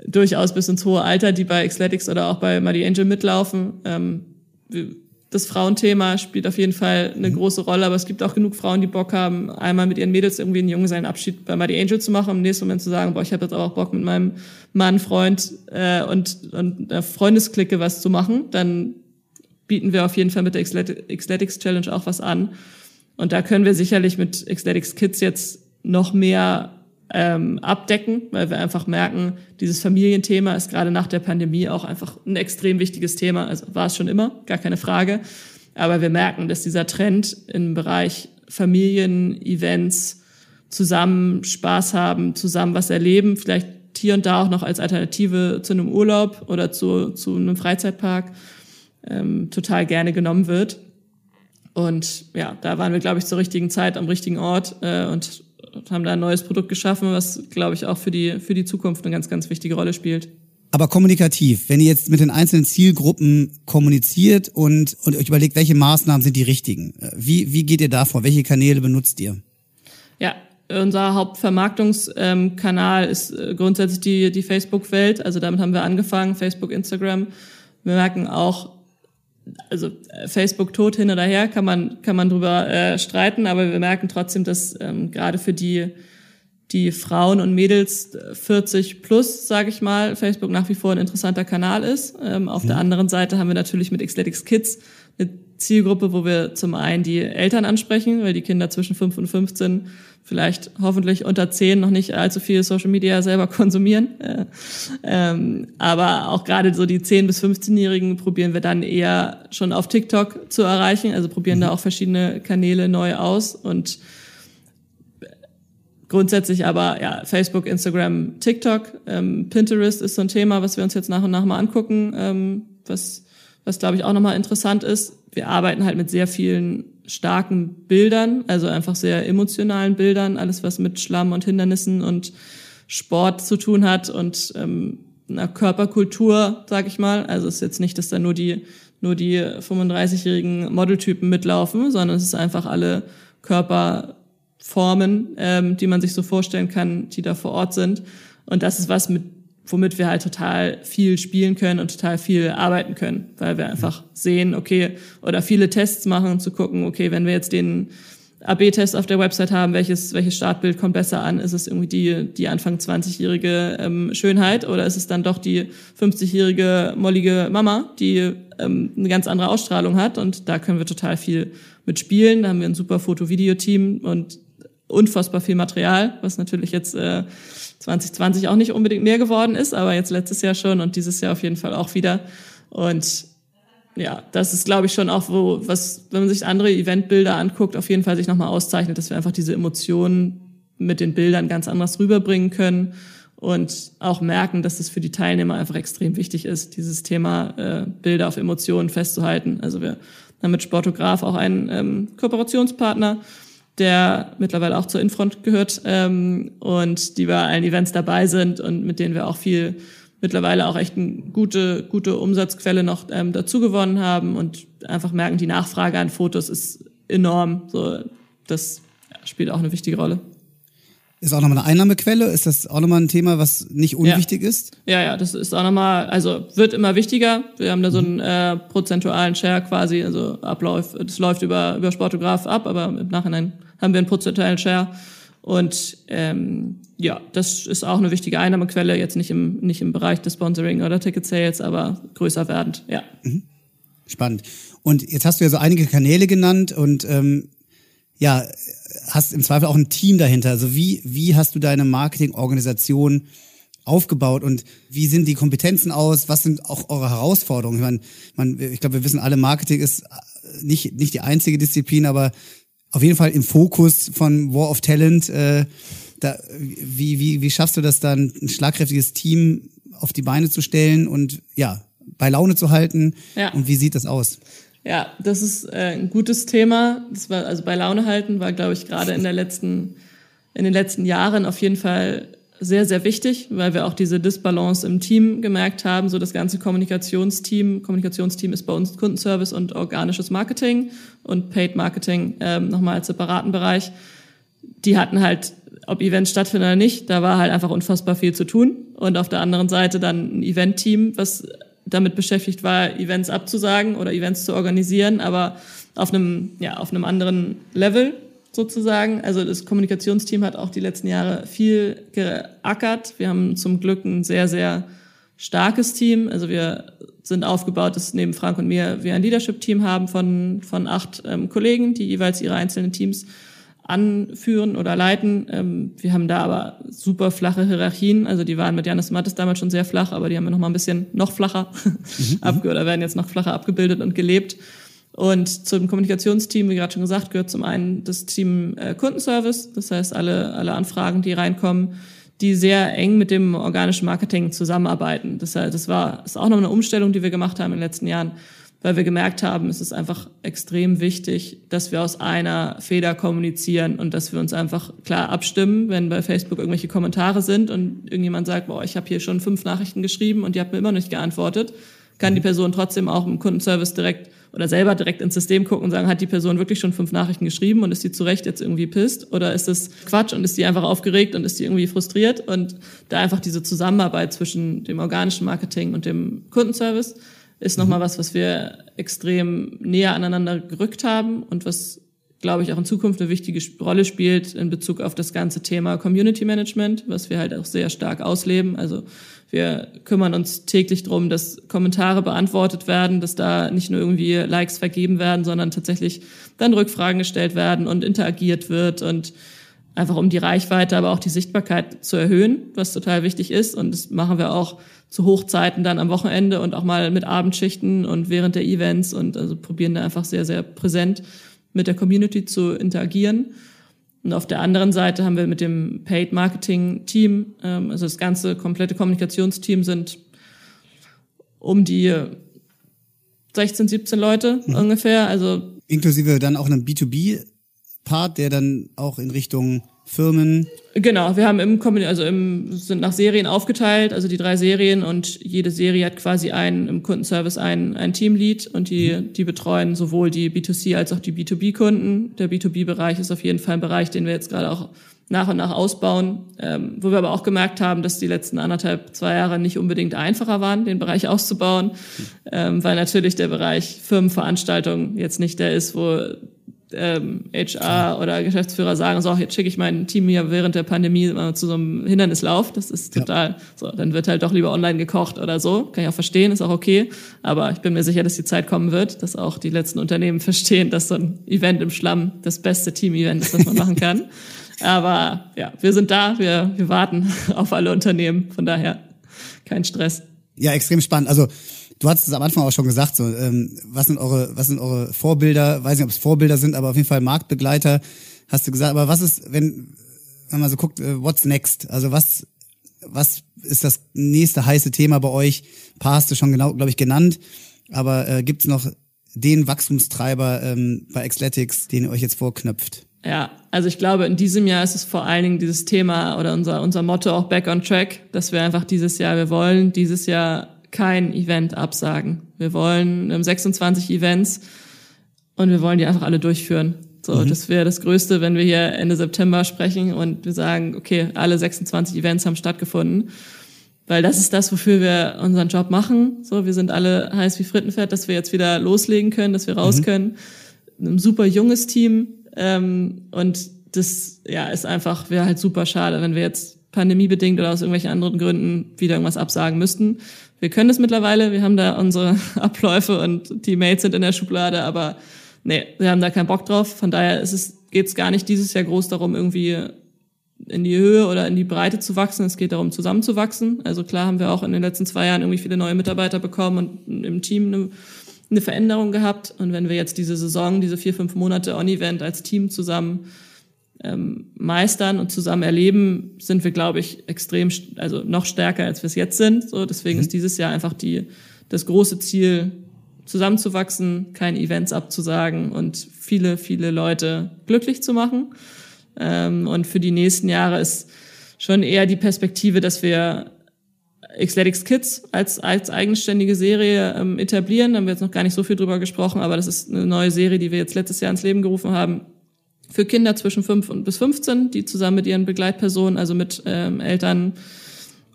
durchaus bis ins hohe Alter, die bei Xletics oder auch bei Muddy Angel mitlaufen. Ähm, das Frauenthema spielt auf jeden Fall eine mhm. große Rolle, aber es gibt auch genug Frauen, die Bock haben, einmal mit ihren Mädels irgendwie einen Junggesellenabschied bei Muddy Angel zu machen, im nächsten Moment zu sagen, boah, ich habe jetzt aber auch Bock mit meinem Mann, Freund äh, und, und einer Freundesklicke was zu machen, dann bieten wir auf jeden Fall mit der Xletics Challenge auch was an. Und da können wir sicherlich mit Xletics Kids jetzt noch mehr ähm, abdecken, weil wir einfach merken, dieses Familienthema ist gerade nach der Pandemie auch einfach ein extrem wichtiges Thema. Also war es schon immer, gar keine Frage. Aber wir merken, dass dieser Trend im Bereich Familien, Events, zusammen Spaß haben, zusammen was erleben, vielleicht hier und da auch noch als Alternative zu einem Urlaub oder zu, zu einem Freizeitpark ähm, total gerne genommen wird. Und ja, da waren wir, glaube ich, zur richtigen Zeit am richtigen Ort äh, und haben da ein neues Produkt geschaffen, was, glaube ich, auch für die, für die Zukunft eine ganz, ganz wichtige Rolle spielt. Aber kommunikativ, wenn ihr jetzt mit den einzelnen Zielgruppen kommuniziert und, und euch überlegt, welche Maßnahmen sind die richtigen, wie, wie geht ihr da vor? Welche Kanäle benutzt ihr? Ja, unser Hauptvermarktungskanal ist äh, grundsätzlich die, die Facebook-Welt. Also damit haben wir angefangen, Facebook, Instagram. Wir merken auch, also äh, Facebook tot hin oder her, kann man, kann man drüber äh, streiten, aber wir merken trotzdem, dass ähm, gerade für die, die Frauen und Mädels 40 äh, plus, sage ich mal, Facebook nach wie vor ein interessanter Kanal ist. Ähm, auf ja. der anderen Seite haben wir natürlich mit Xletics Kids eine Zielgruppe, wo wir zum einen die Eltern ansprechen, weil die Kinder zwischen 5 und 15 vielleicht hoffentlich unter 10 noch nicht allzu viel Social Media selber konsumieren. Äh, ähm, aber auch gerade so die 10- bis 15-Jährigen probieren wir dann eher schon auf TikTok zu erreichen, also probieren da mhm. auch verschiedene Kanäle neu aus und grundsätzlich aber ja Facebook, Instagram, TikTok, ähm, Pinterest ist so ein Thema, was wir uns jetzt nach und nach mal angucken, ähm, was was glaube ich auch nochmal interessant ist. Wir arbeiten halt mit sehr vielen starken Bildern, also einfach sehr emotionalen Bildern, alles was mit Schlamm und Hindernissen und Sport zu tun hat und ähm, einer Körperkultur, sag ich mal. Also es ist jetzt nicht, dass da nur die nur die 35-jährigen Modeltypen mitlaufen, sondern es ist einfach alle Körperformen, ähm, die man sich so vorstellen kann, die da vor Ort sind. Und das ist was, mit womit wir halt total viel spielen können und total viel arbeiten können, weil wir einfach sehen, okay, oder viele Tests machen, zu gucken, okay, wenn wir jetzt den AB-Test auf der Website haben, welches, welches Startbild kommt besser an? Ist es irgendwie die, die Anfang 20-jährige ähm, Schönheit oder ist es dann doch die 50-jährige mollige Mama, die ähm, eine ganz andere Ausstrahlung hat? Und da können wir total viel mitspielen. Da haben wir ein super Foto-Video-Team und unfassbar viel Material, was natürlich jetzt äh, 2020 auch nicht unbedingt mehr geworden ist, aber jetzt letztes Jahr schon und dieses Jahr auf jeden Fall auch wieder. Und ja, das ist, glaube ich, schon auch, wo, was, wenn man sich andere Eventbilder anguckt, auf jeden Fall sich nochmal auszeichnet, dass wir einfach diese Emotionen mit den Bildern ganz anders rüberbringen können und auch merken, dass das für die Teilnehmer einfach extrem wichtig ist, dieses Thema äh, Bilder auf Emotionen festzuhalten. Also wir haben mit Sportograf auch einen ähm, Kooperationspartner, der mittlerweile auch zur Infront gehört ähm, und die bei allen Events dabei sind und mit denen wir auch viel mittlerweile auch echt eine gute, gute Umsatzquelle noch ähm, dazu gewonnen haben und einfach merken, die Nachfrage an Fotos ist enorm. So, das spielt auch eine wichtige Rolle. Ist auch nochmal eine Einnahmequelle? Ist das auch nochmal ein Thema, was nicht unwichtig ja. ist? Ja, ja, das ist auch nochmal, also wird immer wichtiger. Wir haben da so einen äh, prozentualen Share quasi, also Ablauf, das läuft über, über Sportograf ab, aber im Nachhinein haben wir einen prozentualen Share. Und ähm, ja, das ist auch eine wichtige Einnahmequelle, jetzt nicht im, nicht im Bereich des Sponsoring oder Ticket Sales, aber größer werdend, ja. Mhm. Spannend. Und jetzt hast du ja so einige Kanäle genannt und ähm, ja, hast im Zweifel auch ein Team dahinter. Also wie, wie hast du deine Marketingorganisation aufgebaut und wie sind die Kompetenzen aus? Was sind auch eure Herausforderungen? Ich meine, ich glaube, wir wissen alle, Marketing ist nicht, nicht die einzige Disziplin, aber auf jeden Fall im Fokus von War of Talent. Äh, da, wie, wie, wie schaffst du das dann, ein schlagkräftiges Team auf die Beine zu stellen und ja, bei Laune zu halten? Ja. Und wie sieht das aus? Ja, das ist äh, ein gutes Thema. Das war also bei Laune halten war, glaube ich, gerade in der letzten in den letzten Jahren auf jeden Fall sehr sehr wichtig, weil wir auch diese Disbalance im Team gemerkt haben. So das ganze Kommunikationsteam, Kommunikationsteam ist bei uns Kundenservice und organisches Marketing und Paid Marketing ähm, nochmal als separaten Bereich. Die hatten halt ob Events stattfinden oder nicht, da war halt einfach unfassbar viel zu tun. und auf der anderen Seite dann ein Event-Team, was damit beschäftigt war, Events abzusagen oder Events zu organisieren, aber auf einem, ja, auf einem anderen Level sozusagen. Also das Kommunikationsteam hat auch die letzten Jahre viel geackert. Wir haben zum Glück ein sehr, sehr starkes Team. Also wir sind aufgebaut, dass neben Frank und mir wir ein Leadership-Team haben von, von acht ähm, Kollegen, die jeweils ihre einzelnen Teams anführen oder leiten. Ähm, wir haben da aber super flache Hierarchien. Also die waren mit Janis Mattes damals schon sehr flach, aber die haben wir noch mal ein bisschen noch flacher mhm. ab oder werden jetzt noch flacher abgebildet und gelebt. Und zum Kommunikationsteam, wie gerade schon gesagt, gehört zum einen das Team äh, Kundenservice. Das heißt, alle, alle Anfragen, die reinkommen, die sehr eng mit dem organischen Marketing zusammenarbeiten. Das, heißt, das war ist auch noch eine Umstellung, die wir gemacht haben in den letzten Jahren weil wir gemerkt haben, es ist einfach extrem wichtig, dass wir aus einer Feder kommunizieren und dass wir uns einfach klar abstimmen, wenn bei Facebook irgendwelche Kommentare sind und irgendjemand sagt, boah, ich habe hier schon fünf Nachrichten geschrieben und die habt mir immer noch nicht geantwortet, kann die Person trotzdem auch im Kundenservice direkt oder selber direkt ins System gucken und sagen, hat die Person wirklich schon fünf Nachrichten geschrieben und ist die zu Recht jetzt irgendwie pisst? Oder ist das Quatsch und ist die einfach aufgeregt und ist die irgendwie frustriert? Und da einfach diese Zusammenarbeit zwischen dem organischen Marketing und dem Kundenservice ist nochmal mhm. was, was wir extrem näher aneinander gerückt haben und was, glaube ich, auch in Zukunft eine wichtige Rolle spielt in Bezug auf das ganze Thema Community Management, was wir halt auch sehr stark ausleben. Also wir kümmern uns täglich drum, dass Kommentare beantwortet werden, dass da nicht nur irgendwie Likes vergeben werden, sondern tatsächlich dann Rückfragen gestellt werden und interagiert wird und einfach um die Reichweite, aber auch die Sichtbarkeit zu erhöhen, was total wichtig ist. Und das machen wir auch zu Hochzeiten dann am Wochenende und auch mal mit Abendschichten und während der Events und also probieren da einfach sehr, sehr präsent mit der Community zu interagieren. Und auf der anderen Seite haben wir mit dem Paid Marketing Team, ähm, also das ganze komplette Kommunikationsteam sind um die 16, 17 Leute mhm. ungefähr. Also inklusive dann auch einem B2B Part, der dann auch in Richtung Firmen. Genau, wir haben im also im, sind nach Serien aufgeteilt, also die drei Serien und jede Serie hat quasi einen im Kundenservice ein, ein Teamlead und die, mhm. die betreuen sowohl die B2C als auch die B2B-Kunden. Der B2B-Bereich ist auf jeden Fall ein Bereich, den wir jetzt gerade auch nach und nach ausbauen, ähm, wo wir aber auch gemerkt haben, dass die letzten anderthalb, zwei Jahre nicht unbedingt einfacher waren, den Bereich auszubauen, mhm. ähm, weil natürlich der Bereich Firmenveranstaltungen jetzt nicht der ist, wo ähm, HR oder Geschäftsführer sagen, so, jetzt schicke ich mein Team hier während der Pandemie mal zu so einem Hindernislauf. Das ist total, ja. so, dann wird halt doch lieber online gekocht oder so. Kann ich auch verstehen, ist auch okay. Aber ich bin mir sicher, dass die Zeit kommen wird, dass auch die letzten Unternehmen verstehen, dass so ein Event im Schlamm das beste Team-Event ist, was man machen kann. Aber ja, wir sind da, wir, wir warten auf alle Unternehmen. Von daher kein Stress. Ja, extrem spannend. Also Du hast es am Anfang auch schon gesagt, so, ähm, was sind eure, was sind eure Vorbilder? Weiß nicht, ob es Vorbilder sind, aber auf jeden Fall Marktbegleiter, hast du gesagt. Aber was ist, wenn, wenn man so guckt, äh, what's next? Also was, was ist das nächste heiße Thema bei euch? Ein paar hast du schon genau, glaube ich, genannt. Aber äh, gibt es noch den Wachstumstreiber ähm, bei Xletics, den ihr euch jetzt vorknöpft? Ja, also ich glaube, in diesem Jahr ist es vor allen Dingen dieses Thema oder unser, unser Motto auch Back on Track, dass wir einfach dieses Jahr, wir wollen dieses Jahr kein Event absagen. Wir wollen 26 Events und wir wollen die einfach alle durchführen. So, mhm. das wäre das Größte, wenn wir hier Ende September sprechen und wir sagen, okay, alle 26 Events haben stattgefunden. Weil das ist das, wofür wir unseren Job machen. So, wir sind alle heiß wie Frittenfett, dass wir jetzt wieder loslegen können, dass wir raus mhm. können. Ein super junges Team. Ähm, und das ja, ist einfach, wäre halt super schade, wenn wir jetzt pandemiebedingt oder aus irgendwelchen anderen Gründen wieder irgendwas absagen müssten wir können das mittlerweile, wir haben da unsere Abläufe und die Mails sind in der Schublade, aber nee, wir haben da keinen Bock drauf. Von daher ist es, geht es gar nicht dieses Jahr groß darum, irgendwie in die Höhe oder in die Breite zu wachsen. Es geht darum, zusammenzuwachsen. Also klar haben wir auch in den letzten zwei Jahren irgendwie viele neue Mitarbeiter bekommen und im Team eine, eine Veränderung gehabt. Und wenn wir jetzt diese Saison, diese vier, fünf Monate On-Event als Team zusammen ähm, meistern und zusammen erleben, sind wir, glaube ich, extrem, also noch stärker, als wir es jetzt sind. So, deswegen mhm. ist dieses Jahr einfach die, das große Ziel, zusammenzuwachsen, keine Events abzusagen und viele, viele Leute glücklich zu machen. Ähm, und für die nächsten Jahre ist schon eher die Perspektive, dass wir Xletics Kids als, als eigenständige Serie ähm, etablieren. Da haben wir jetzt noch gar nicht so viel drüber gesprochen, aber das ist eine neue Serie, die wir jetzt letztes Jahr ins Leben gerufen haben, für Kinder zwischen 5 und bis 15, die zusammen mit ihren Begleitpersonen, also mit ähm, Eltern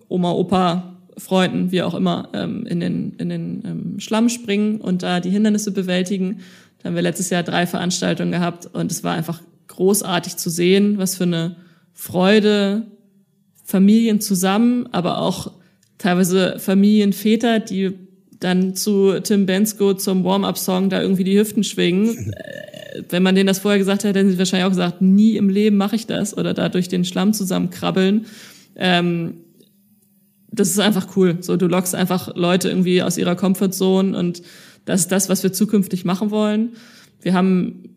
Oma, Opa, Freunden, wie auch immer, ähm, in den, in den ähm, Schlamm springen und da die Hindernisse bewältigen. Da haben wir letztes Jahr drei Veranstaltungen gehabt und es war einfach großartig zu sehen, was für eine Freude Familien zusammen, aber auch teilweise Familienväter, die dann zu Tim Bensko zum Warm-up-Song da irgendwie die Hüften schwingen. Wenn man denen das vorher gesagt hätte, hätten sie wahrscheinlich auch gesagt, nie im Leben mache ich das oder da durch den Schlamm zusammenkrabbeln. Ähm, das ist einfach cool. So, du lockst einfach Leute irgendwie aus ihrer Comfortzone und das ist das, was wir zukünftig machen wollen. Wir haben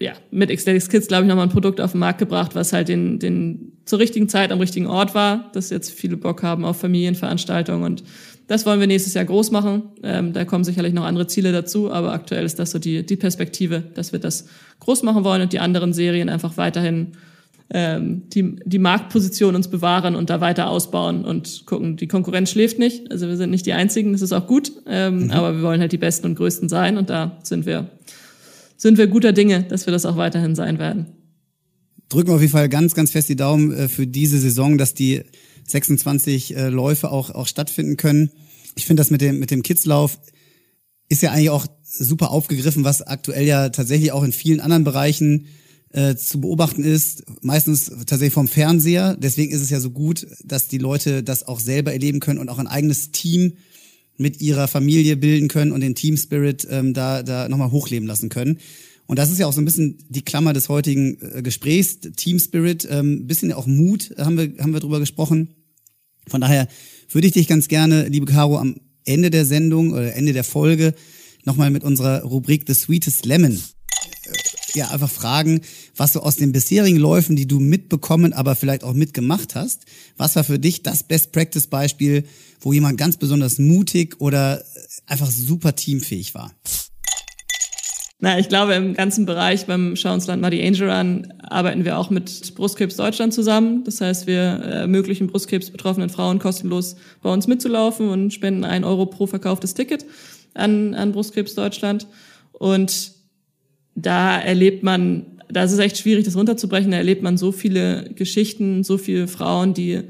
ja mit Ecstatics Kids, glaube ich, nochmal ein Produkt auf den Markt gebracht, was halt den, den zur richtigen Zeit am richtigen Ort war, dass jetzt viele Bock haben auf Familienveranstaltungen und das wollen wir nächstes Jahr groß machen. Ähm, da kommen sicherlich noch andere Ziele dazu, aber aktuell ist das so die, die Perspektive, dass wir das groß machen wollen und die anderen Serien einfach weiterhin ähm, die, die Marktposition uns bewahren und da weiter ausbauen und gucken. Die Konkurrenz schläft nicht, also wir sind nicht die Einzigen, das ist auch gut, ähm, mhm. aber wir wollen halt die Besten und Größten sein und da sind wir, sind wir guter Dinge, dass wir das auch weiterhin sein werden. Drücken wir auf jeden Fall ganz, ganz fest die Daumen äh, für diese Saison, dass die 26 äh, Läufe auch, auch stattfinden können. Ich finde das mit dem, mit dem Kidslauf ist ja eigentlich auch super aufgegriffen, was aktuell ja tatsächlich auch in vielen anderen Bereichen äh, zu beobachten ist, meistens tatsächlich vom Fernseher. Deswegen ist es ja so gut, dass die Leute das auch selber erleben können und auch ein eigenes Team mit ihrer Familie bilden können und den Team Spirit ähm, da, da nochmal hochleben lassen können. Und das ist ja auch so ein bisschen die Klammer des heutigen äh, Gesprächs, Team Spirit, ähm, bisschen auch Mut, haben wir, haben wir drüber gesprochen. Von daher würde ich dich ganz gerne, liebe Caro, am Ende der Sendung oder Ende der Folge nochmal mit unserer Rubrik The Sweetest Lemon ja einfach fragen, was du aus den bisherigen Läufen, die du mitbekommen, aber vielleicht auch mitgemacht hast, was war für dich das Best Practice Beispiel, wo jemand ganz besonders mutig oder einfach super teamfähig war? Na, ich glaube, im ganzen Bereich beim Schauensland Muddy Angel Run arbeiten wir auch mit Brustkrebs Deutschland zusammen. Das heißt, wir ermöglichen Brustkrebs betroffenen Frauen kostenlos bei uns mitzulaufen und spenden ein Euro pro verkauftes Ticket an, an Brustkrebs Deutschland. Und da erlebt man, da ist es echt schwierig, das runterzubrechen, da erlebt man so viele Geschichten, so viele Frauen, die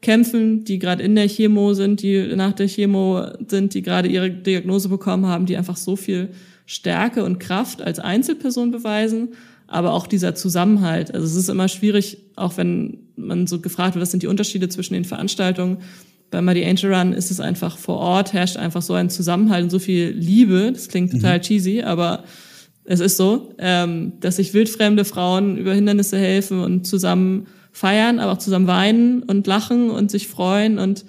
kämpfen, die gerade in der Chemo sind, die nach der Chemo sind, die gerade ihre Diagnose bekommen haben, die einfach so viel Stärke und Kraft als Einzelperson beweisen, aber auch dieser Zusammenhalt. Also es ist immer schwierig, auch wenn man so gefragt wird, was sind die Unterschiede zwischen den Veranstaltungen. Bei Muddy Angel Run ist es einfach vor Ort, herrscht einfach so ein Zusammenhalt und so viel Liebe. Das klingt total mhm. cheesy, aber es ist so, ähm, dass sich wildfremde Frauen über Hindernisse helfen und zusammen feiern, aber auch zusammen weinen und lachen und sich freuen und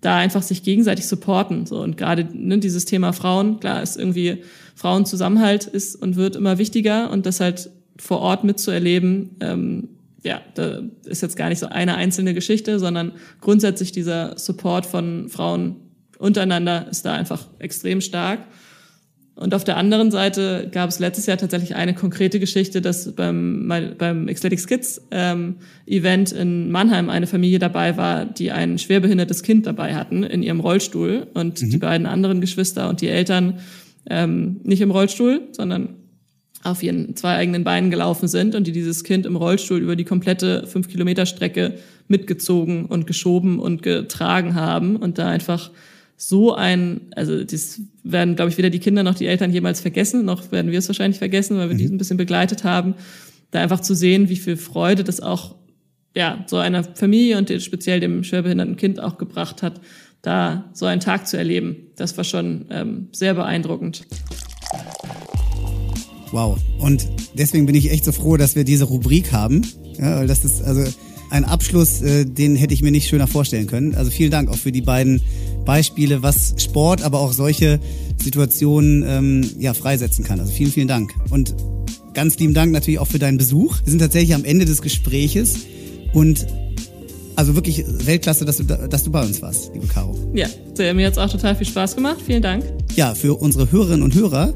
da einfach sich gegenseitig supporten. So und gerade ne, dieses Thema Frauen, klar, ist irgendwie Frauenzusammenhalt ist und wird immer wichtiger und das halt vor Ort mitzuerleben, ähm, ja, da ist jetzt gar nicht so eine einzelne Geschichte, sondern grundsätzlich dieser Support von Frauen untereinander ist da einfach extrem stark. Und auf der anderen Seite gab es letztes Jahr tatsächlich eine konkrete Geschichte, dass beim, beim Ecstatic Kids ähm, Event in Mannheim eine Familie dabei war, die ein schwerbehindertes Kind dabei hatten in ihrem Rollstuhl und mhm. die beiden anderen Geschwister und die Eltern ähm, nicht im Rollstuhl, sondern auf ihren zwei eigenen Beinen gelaufen sind und die dieses Kind im Rollstuhl über die komplette fünf Kilometer Strecke mitgezogen und geschoben und getragen haben und da einfach so ein, also das werden, glaube ich, weder die Kinder noch die Eltern jemals vergessen, noch werden wir es wahrscheinlich vergessen, weil wir mhm. die ein bisschen begleitet haben, da einfach zu sehen, wie viel Freude das auch ja so einer Familie und speziell dem schwerbehinderten Kind auch gebracht hat, da so einen Tag zu erleben. Das war schon ähm, sehr beeindruckend. Wow. Und deswegen bin ich echt so froh, dass wir diese Rubrik haben. Ja, weil das ist also ein Abschluss, äh, den hätte ich mir nicht schöner vorstellen können. Also vielen Dank auch für die beiden Beispiele, was Sport, aber auch solche Situationen ähm, ja, freisetzen kann. Also vielen, vielen Dank. Und ganz lieben Dank natürlich auch für deinen Besuch. Wir sind tatsächlich am Ende des Gespräches und also wirklich Weltklasse, dass du, dass du bei uns warst, liebe Caro. Ja, mir hat es auch total viel Spaß gemacht. Vielen Dank. Ja, für unsere Hörerinnen und Hörer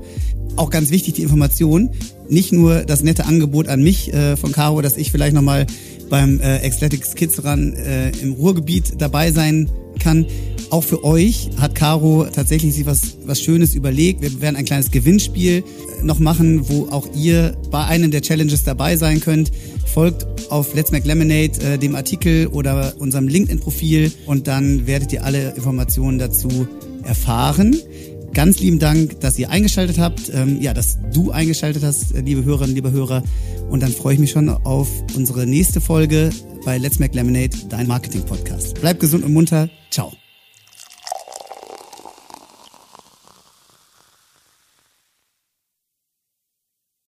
auch ganz wichtig die Information. Nicht nur das nette Angebot an mich äh, von Caro, dass ich vielleicht nochmal beim äh, Athletics Kids Run äh, im Ruhrgebiet dabei sein kann. Auch für euch hat Caro tatsächlich sich was, was Schönes überlegt. Wir werden ein kleines Gewinnspiel äh, noch machen, wo auch ihr bei einem der Challenges dabei sein könnt. Folgt auf Let's Make Lemonade, äh, dem Artikel oder unserem LinkedIn-Profil und dann werdet ihr alle Informationen dazu erfahren. Ganz lieben Dank, dass ihr eingeschaltet habt, ähm, ja, dass du eingeschaltet hast, äh, liebe Hörerinnen, liebe Hörer. Und dann freue ich mich schon auf unsere nächste Folge bei Let's Make Lemonade, dein Marketing-Podcast. Bleib gesund und munter. Ciao.